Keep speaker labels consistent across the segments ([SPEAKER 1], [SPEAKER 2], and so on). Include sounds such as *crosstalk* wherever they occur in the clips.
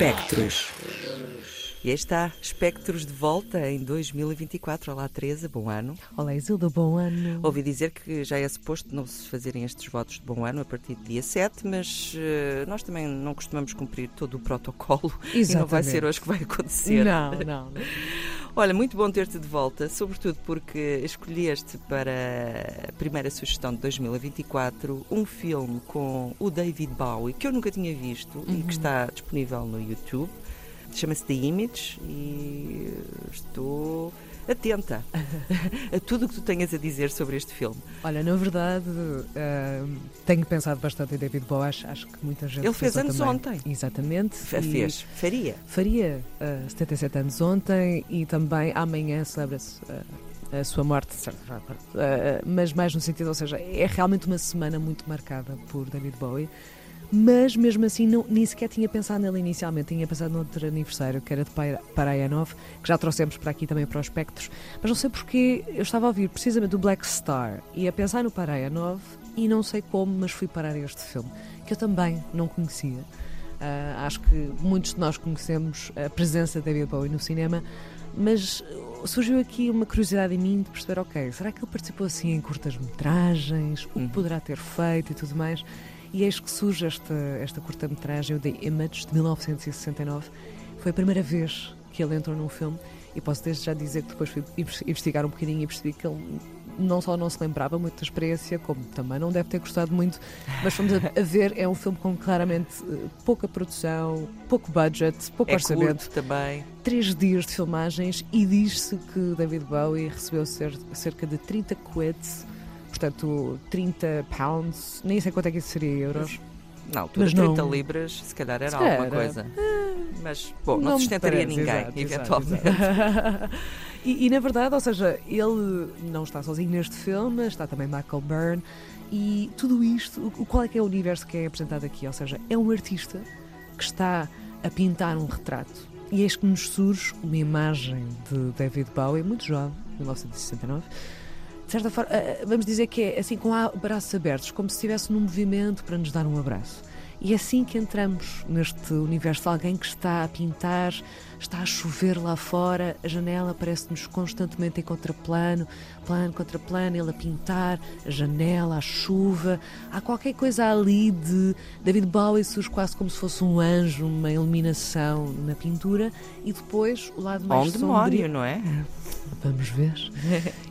[SPEAKER 1] Espectros. E aí está, Espectros de volta em 2024. Olá, Teresa, bom ano.
[SPEAKER 2] Olá, Isilda, bom ano.
[SPEAKER 1] Ouvi dizer que já é suposto não se fazerem estes votos de bom ano a partir do dia 7, mas uh, nós também não costumamos cumprir todo o protocolo
[SPEAKER 2] Exatamente. *laughs*
[SPEAKER 1] e não vai ser hoje que vai acontecer.
[SPEAKER 2] Não, não. não. *laughs*
[SPEAKER 1] Olha, muito bom ter-te de volta, sobretudo porque escolheste para a primeira sugestão de 2024 um filme com o David Bowie que eu nunca tinha visto uhum. e que está disponível no YouTube. Chama-se The Image e estou atenta *laughs* a tudo o que tu tenhas a dizer sobre este filme.
[SPEAKER 2] Olha, na verdade, uh, tenho pensado bastante em David Bowie, acho, acho que muita gente
[SPEAKER 1] Ele fez anos
[SPEAKER 2] também.
[SPEAKER 1] ontem.
[SPEAKER 2] Exatamente.
[SPEAKER 1] Fez, faria.
[SPEAKER 2] Faria uh, 77 anos ontem e também amanhã celebra-se. Uh, a sua morte, mas mais no sentido, ou seja, é realmente uma semana muito marcada por David Bowie mas mesmo assim não, nem sequer tinha pensado nele inicialmente, tinha pensado no outro aniversário, que era de Paraia 9, que já trouxemos para aqui também para os espectros, mas não sei porque eu estava a ouvir precisamente o Black Star e a pensar no Paraia 9 e não sei como, mas fui parar este filme, que eu também não conhecia. Uh, acho que muitos de nós conhecemos a presença de David Bowie no cinema, mas surgiu aqui uma curiosidade em mim de perceber, ok, será que ele participou assim em curtas-metragens? O que uhum. poderá ter feito e tudo mais? E eis que surge esta, esta curta-metragem, o The Image, de 1969. Foi a primeira vez que ele entrou num filme e posso desde já dizer que depois fui investigar um bocadinho e percebi que ele não só não se lembrava muito da experiência, como também não deve ter gostado muito, mas fomos a, ver, é um filme com claramente eh, pouca produção, pouco budget, pouco
[SPEAKER 1] é
[SPEAKER 2] orçamento.
[SPEAKER 1] Também.
[SPEAKER 2] Três dias de filmagens e diz-se que David Bowie recebeu cerca de 30 quid portanto 30 pounds, nem sei quanto é que isso seria euros.
[SPEAKER 1] Na altura, mas 30 não... libras, se calhar era se alguma era. coisa. Mas, bom, não, não sustentaria parece, ninguém, exato, eventualmente.
[SPEAKER 2] Exato. *laughs* e, e, na verdade, ou seja, ele não está sozinho neste filme, está também Michael Byrne. E tudo isto, o, qual é que é o universo que é apresentado aqui? Ou seja, é um artista que está a pintar um retrato. E eis que nos surge uma imagem de David Bowie, muito jovem, 1969, de certa forma, eh, vamos dizer que é assim com braços abertos, como se estivesse num movimento para nos dar um abraço. E é assim que entramos neste universo. Alguém que está a pintar, está a chover lá fora, a janela parece-nos constantemente em contraplano, plano contra plano, ele a pintar, a janela, a chuva. Há qualquer coisa ali de David Bowie surge quase como se fosse um anjo, uma iluminação na pintura, e depois o lado mais
[SPEAKER 1] um
[SPEAKER 2] sombrio.
[SPEAKER 1] não é? *laughs*
[SPEAKER 2] Vamos ver.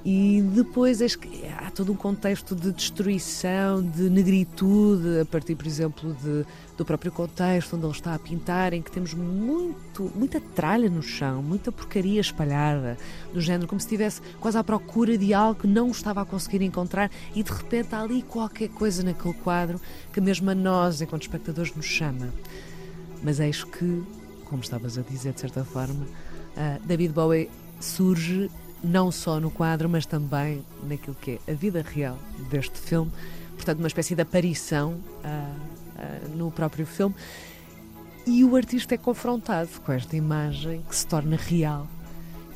[SPEAKER 2] e depois há todo um contexto de destruição, de negritude, a partir, por exemplo, de, do próprio contexto onde ele está a pintar, em que temos muito, muita tralha no chão, muita porcaria espalhada, do género como se estivesse quase à procura de algo que não estava a conseguir encontrar e de repente há ali qualquer coisa naquele quadro que mesmo a nós, enquanto espectadores, nos chama. Mas eis que, como estavas a dizer de certa forma, uh, David Bowie surge não só no quadro, mas também naquilo que é a vida real deste filme. Portanto, uma espécie de aparição uh, no próprio filme. E o artista é confrontado com esta imagem que se torna real.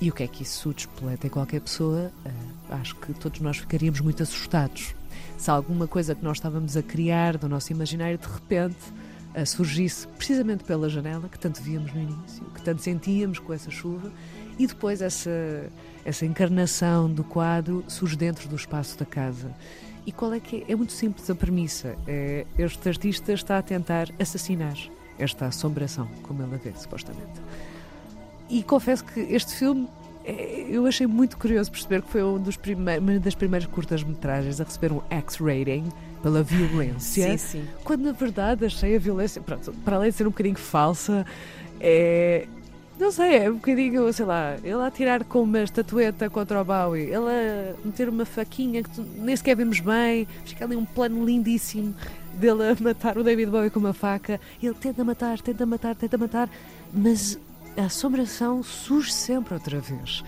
[SPEAKER 2] E o que é que isso despoleta em qualquer pessoa? Uh, acho que todos nós ficaríamos muito assustados. Se alguma coisa que nós estávamos a criar do nosso imaginário de repente surgisse precisamente pela janela, que tanto víamos no início, que tanto sentíamos com essa chuva, e depois essa, essa encarnação do quadro surge dentro do espaço da casa. E qual é que é? É muito simples a premissa. É, este artista está a tentar assassinar esta assombração, como ela vê, supostamente. E confesso que este filme é, eu achei muito curioso perceber que foi um dos uma das primeiras curtas-metragens a receber um X-rating pela *laughs* violência.
[SPEAKER 1] sim, sim.
[SPEAKER 2] Quando na verdade achei a violência, pronto, para além de ser um bocadinho falsa, é, não sei, é um bocadinho, sei lá, ele a tirar com uma estatueta contra o Bowie, ele a meter uma faquinha que nem sequer vemos bem, fica ali um plano lindíssimo dele a matar o David Bowie com uma faca. Ele tenta matar, tenta matar, tenta matar, mas a assombração surge sempre outra vez.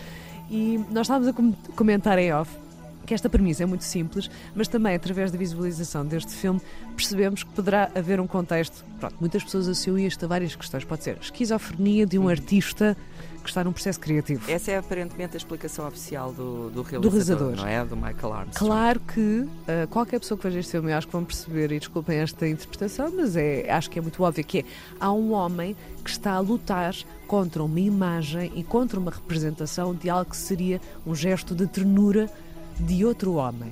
[SPEAKER 2] E nós estávamos a comentar em off que esta premissa é muito simples, mas também através da visualização deste filme percebemos que poderá haver um contexto. Pronto, muitas pessoas associam isto a várias questões. Pode ser esquizofrenia de um artista que está num processo criativo.
[SPEAKER 1] Essa é aparentemente a explicação oficial do, do, realizador,
[SPEAKER 2] do realizador,
[SPEAKER 1] não é? Do Michael Armstrong.
[SPEAKER 2] Claro que uh, qualquer pessoa que veja este filme, eu acho que vão perceber, e desculpem esta interpretação, mas é, acho que é muito óbvio que é, há um homem que está a lutar contra uma imagem e contra uma representação de algo que seria um gesto de ternura de outro homem.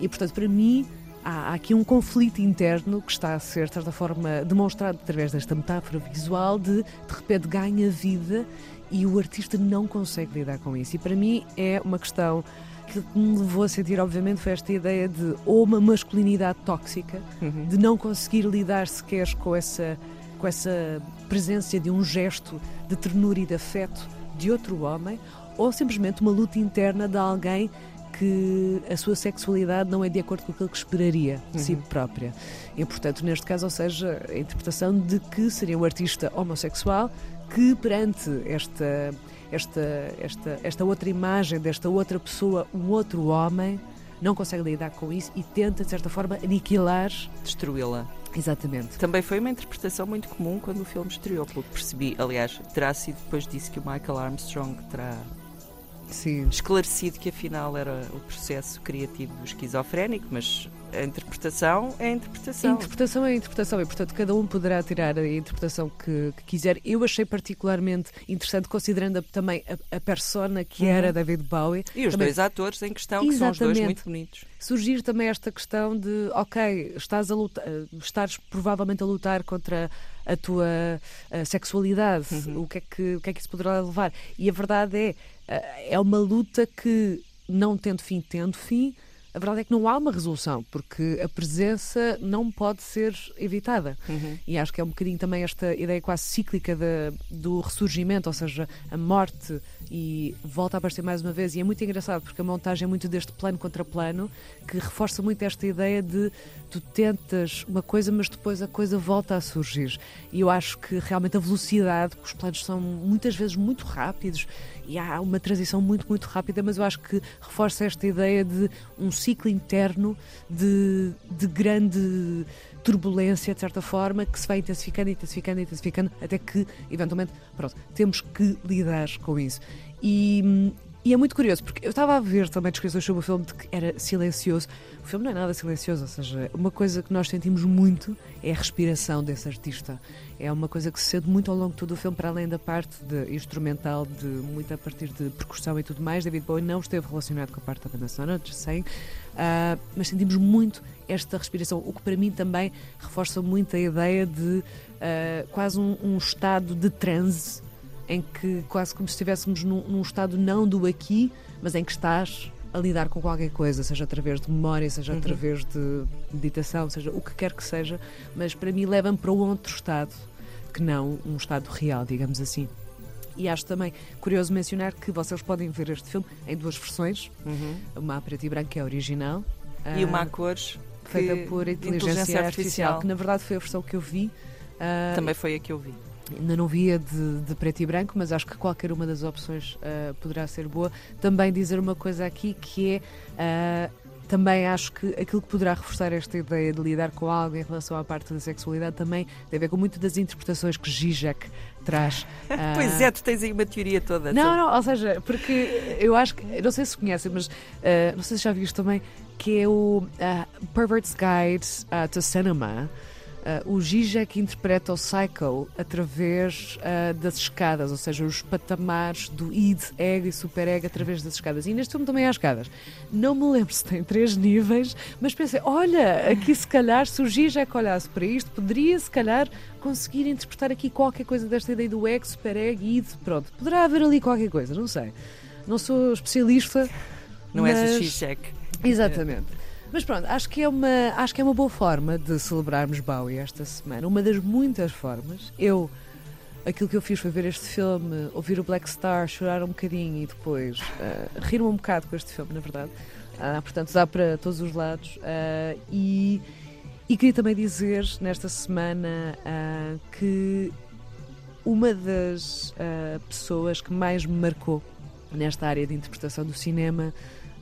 [SPEAKER 2] E, portanto, para mim, há, aqui um conflito interno que está a ser, de certa forma, demonstrado através desta metáfora visual de, de repente, ganha vida e o artista não consegue lidar com isso. E para mim é uma questão que me levou a sentir, obviamente, foi esta ideia de ou uma masculinidade tóxica, uhum. de não conseguir lidar sequer com essa, com essa presença de um gesto de ternura e de afeto de outro homem, ou simplesmente uma luta interna de alguém que a sua sexualidade não é de acordo com aquilo que esperaria de uhum. si própria. E, portanto, neste caso, ou seja, a interpretação de que seria um artista homossexual que perante esta, esta, esta, esta outra imagem desta outra pessoa, um outro homem, não consegue lidar com isso e tenta, de certa forma, aniquilar.
[SPEAKER 1] Destruí-la.
[SPEAKER 2] Exatamente.
[SPEAKER 1] Também foi uma interpretação muito comum quando o filme estreou, pelo que percebi. Aliás, terá sido depois disso que o Michael Armstrong terá Sim. esclarecido que afinal era o processo criativo esquizofrénico, mas a interpretação é a interpretação.
[SPEAKER 2] A interpretação é a interpretação e, portanto, cada um poderá tirar a interpretação que, que quiser. Eu achei particularmente interessante, considerando a, também a, a persona que uhum. era David Bowie.
[SPEAKER 1] E os
[SPEAKER 2] também...
[SPEAKER 1] dois atores em questão, que Exatamente. são os dois muito bonitos.
[SPEAKER 2] Surgir também esta questão de, ok, estás a lutar, estás provavelmente a lutar contra a tua a sexualidade, uhum. o, que é que, o que é que isso poderá levar? E a verdade é, eh, é uma luta que, não tendo fim, tendo fim, a verdade é que não há uma resolução, porque a presença não pode ser evitada. Uhum. E acho que é um bocadinho também esta ideia quase cíclica de, do ressurgimento, ou seja, a morte e volta a aparecer mais uma vez. E é muito engraçado porque a montagem é muito deste plano contra plano que reforça muito esta ideia de tu tentas uma coisa, mas depois a coisa volta a surgir. E eu acho que realmente a velocidade, que os planos são muitas vezes muito rápidos e há uma transição muito, muito rápida, mas eu acho que reforça esta ideia de um ciclo interno de, de grande turbulência, de certa forma, que se vai intensificando, intensificando, intensificando, até que, eventualmente, pronto, temos que lidar com isso. E, e é muito curioso, porque eu estava a ver também descrições sobre o filme de que era silencioso. O filme não é nada silencioso, ou seja, uma coisa que nós sentimos muito é a respiração desse artista. É uma coisa que se sente muito ao longo de todo o filme, para além da parte de instrumental, de muito a partir de percussão e tudo mais. David Bowie não esteve relacionado com a parte da banda sonora, sei, uh, mas sentimos muito esta respiração, o que para mim também reforça muito a ideia de uh, quase um, um estado de transe em que quase como se estivéssemos num, num, estado não do aqui, mas em que estás a lidar com qualquer coisa, seja através de memória, seja uhum. através de meditação, seja o que quer que seja, mas para mim leva-me para um outro estado que não um estado real, digamos assim. E acho também curioso mencionar que vocês podem ver este filme em duas versões, uhum. uma a preto e branco que é a original
[SPEAKER 1] e uma a cores
[SPEAKER 2] feita por inteligência, inteligência artificial, artificial, que na verdade foi a versão que eu vi.
[SPEAKER 1] Uh, também foi a que eu vi.
[SPEAKER 2] Ainda não via de, de, preto e branco, mas acho que qualquer uma das opções uh, poderá ser boa. Também dizer uma coisa aqui que é. Uh, também acho que aquilo que poderá reforçar esta ideia de lidar com algo em relação à parte da sexualidade também tem a ver com muitas das interpretações que Zizek traz.
[SPEAKER 1] Uh... *laughs* pois é, tu tens aí uma teoria toda.
[SPEAKER 2] Não, não, ou seja, porque eu acho que, não sei se conhecem, mas uh, não sei se já viste também, que é o Pervert's Guide to Cinema. Uh, o Zizek interpreta o Psycho através uh, das escadas, ou seja, os patamares do id, ego e superego através das escadas. E neste filme também há escadas. Não me lembro se tem três níveis, mas pensei, olha, aqui se calhar, se o Zizek olhasse para isto, poderia se calhar conseguir interpretar aqui qualquer coisa desta ideia do ego, superego, id, pronto. Poderá haver ali qualquer coisa, não sei. Não sou especialista.
[SPEAKER 1] Não mas... és o Zizek.
[SPEAKER 2] Exatamente. Mas pronto, acho que, é uma, acho que é uma boa forma de celebrarmos Bowie esta semana. Uma das muitas formas. Eu, aquilo que eu fiz foi ver este filme, ouvir o Black Star, chorar um bocadinho e depois uh, rir-me um bocado com este filme, na verdade. Uh, portanto, dá para todos os lados. Uh, e, e queria também dizer, nesta semana, que uma das pessoas que mais me marcou nesta área de interpretação do cinema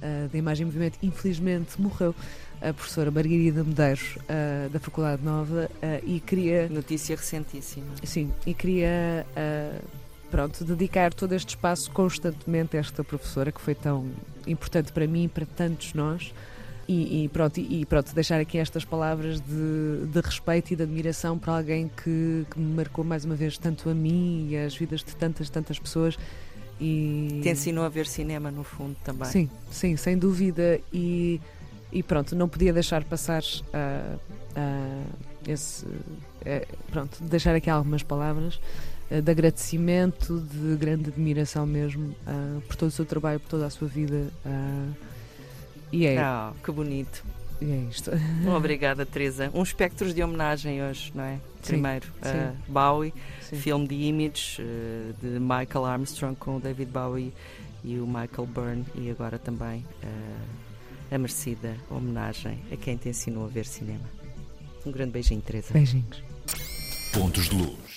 [SPEAKER 2] uh, da imagem e movimento, infelizmente morreu a professora Margarida Medeiros, uh, da Faculdade Nova, uh, e queria.
[SPEAKER 1] Notícia recentíssima.
[SPEAKER 2] Sim, e queria. Pronto, dedicar todo este espaço constantemente a esta professora que foi tão importante para mim e para tantos nós. E, e, pronto, e, pronto, deixar aqui estas palavras de, de respeito e de admiração para alguém que, que, me marcou mais uma vez tanto a mim e as vidas de tantas, tantas pessoas. E...
[SPEAKER 1] Te ensinou a ver cinema, no fundo, também.
[SPEAKER 2] Sim, sim, sem dúvida. E, e pronto, não podia deixar passar uh, uh, esse. Uh, pronto, deixar aqui algumas palavras de agradecimento, de grande admiração mesmo por todo o seu trabalho, por toda a sua vida.
[SPEAKER 1] E é. Oh, que bonito.
[SPEAKER 2] E é isto.
[SPEAKER 1] Obrigada, Teresa. Um espectro de homenagem hoje, não é? Primeiro, sim, uh, Bowie, sim. filme de Image, uh, de Michael Armstrong com o David Bowie e o Michael Byrne, e agora também uh, a merecida homenagem a quem te ensinou a ver cinema. Um grande beijinho, Teresa.
[SPEAKER 2] Beijinhos.
[SPEAKER 3] Pontos de luz.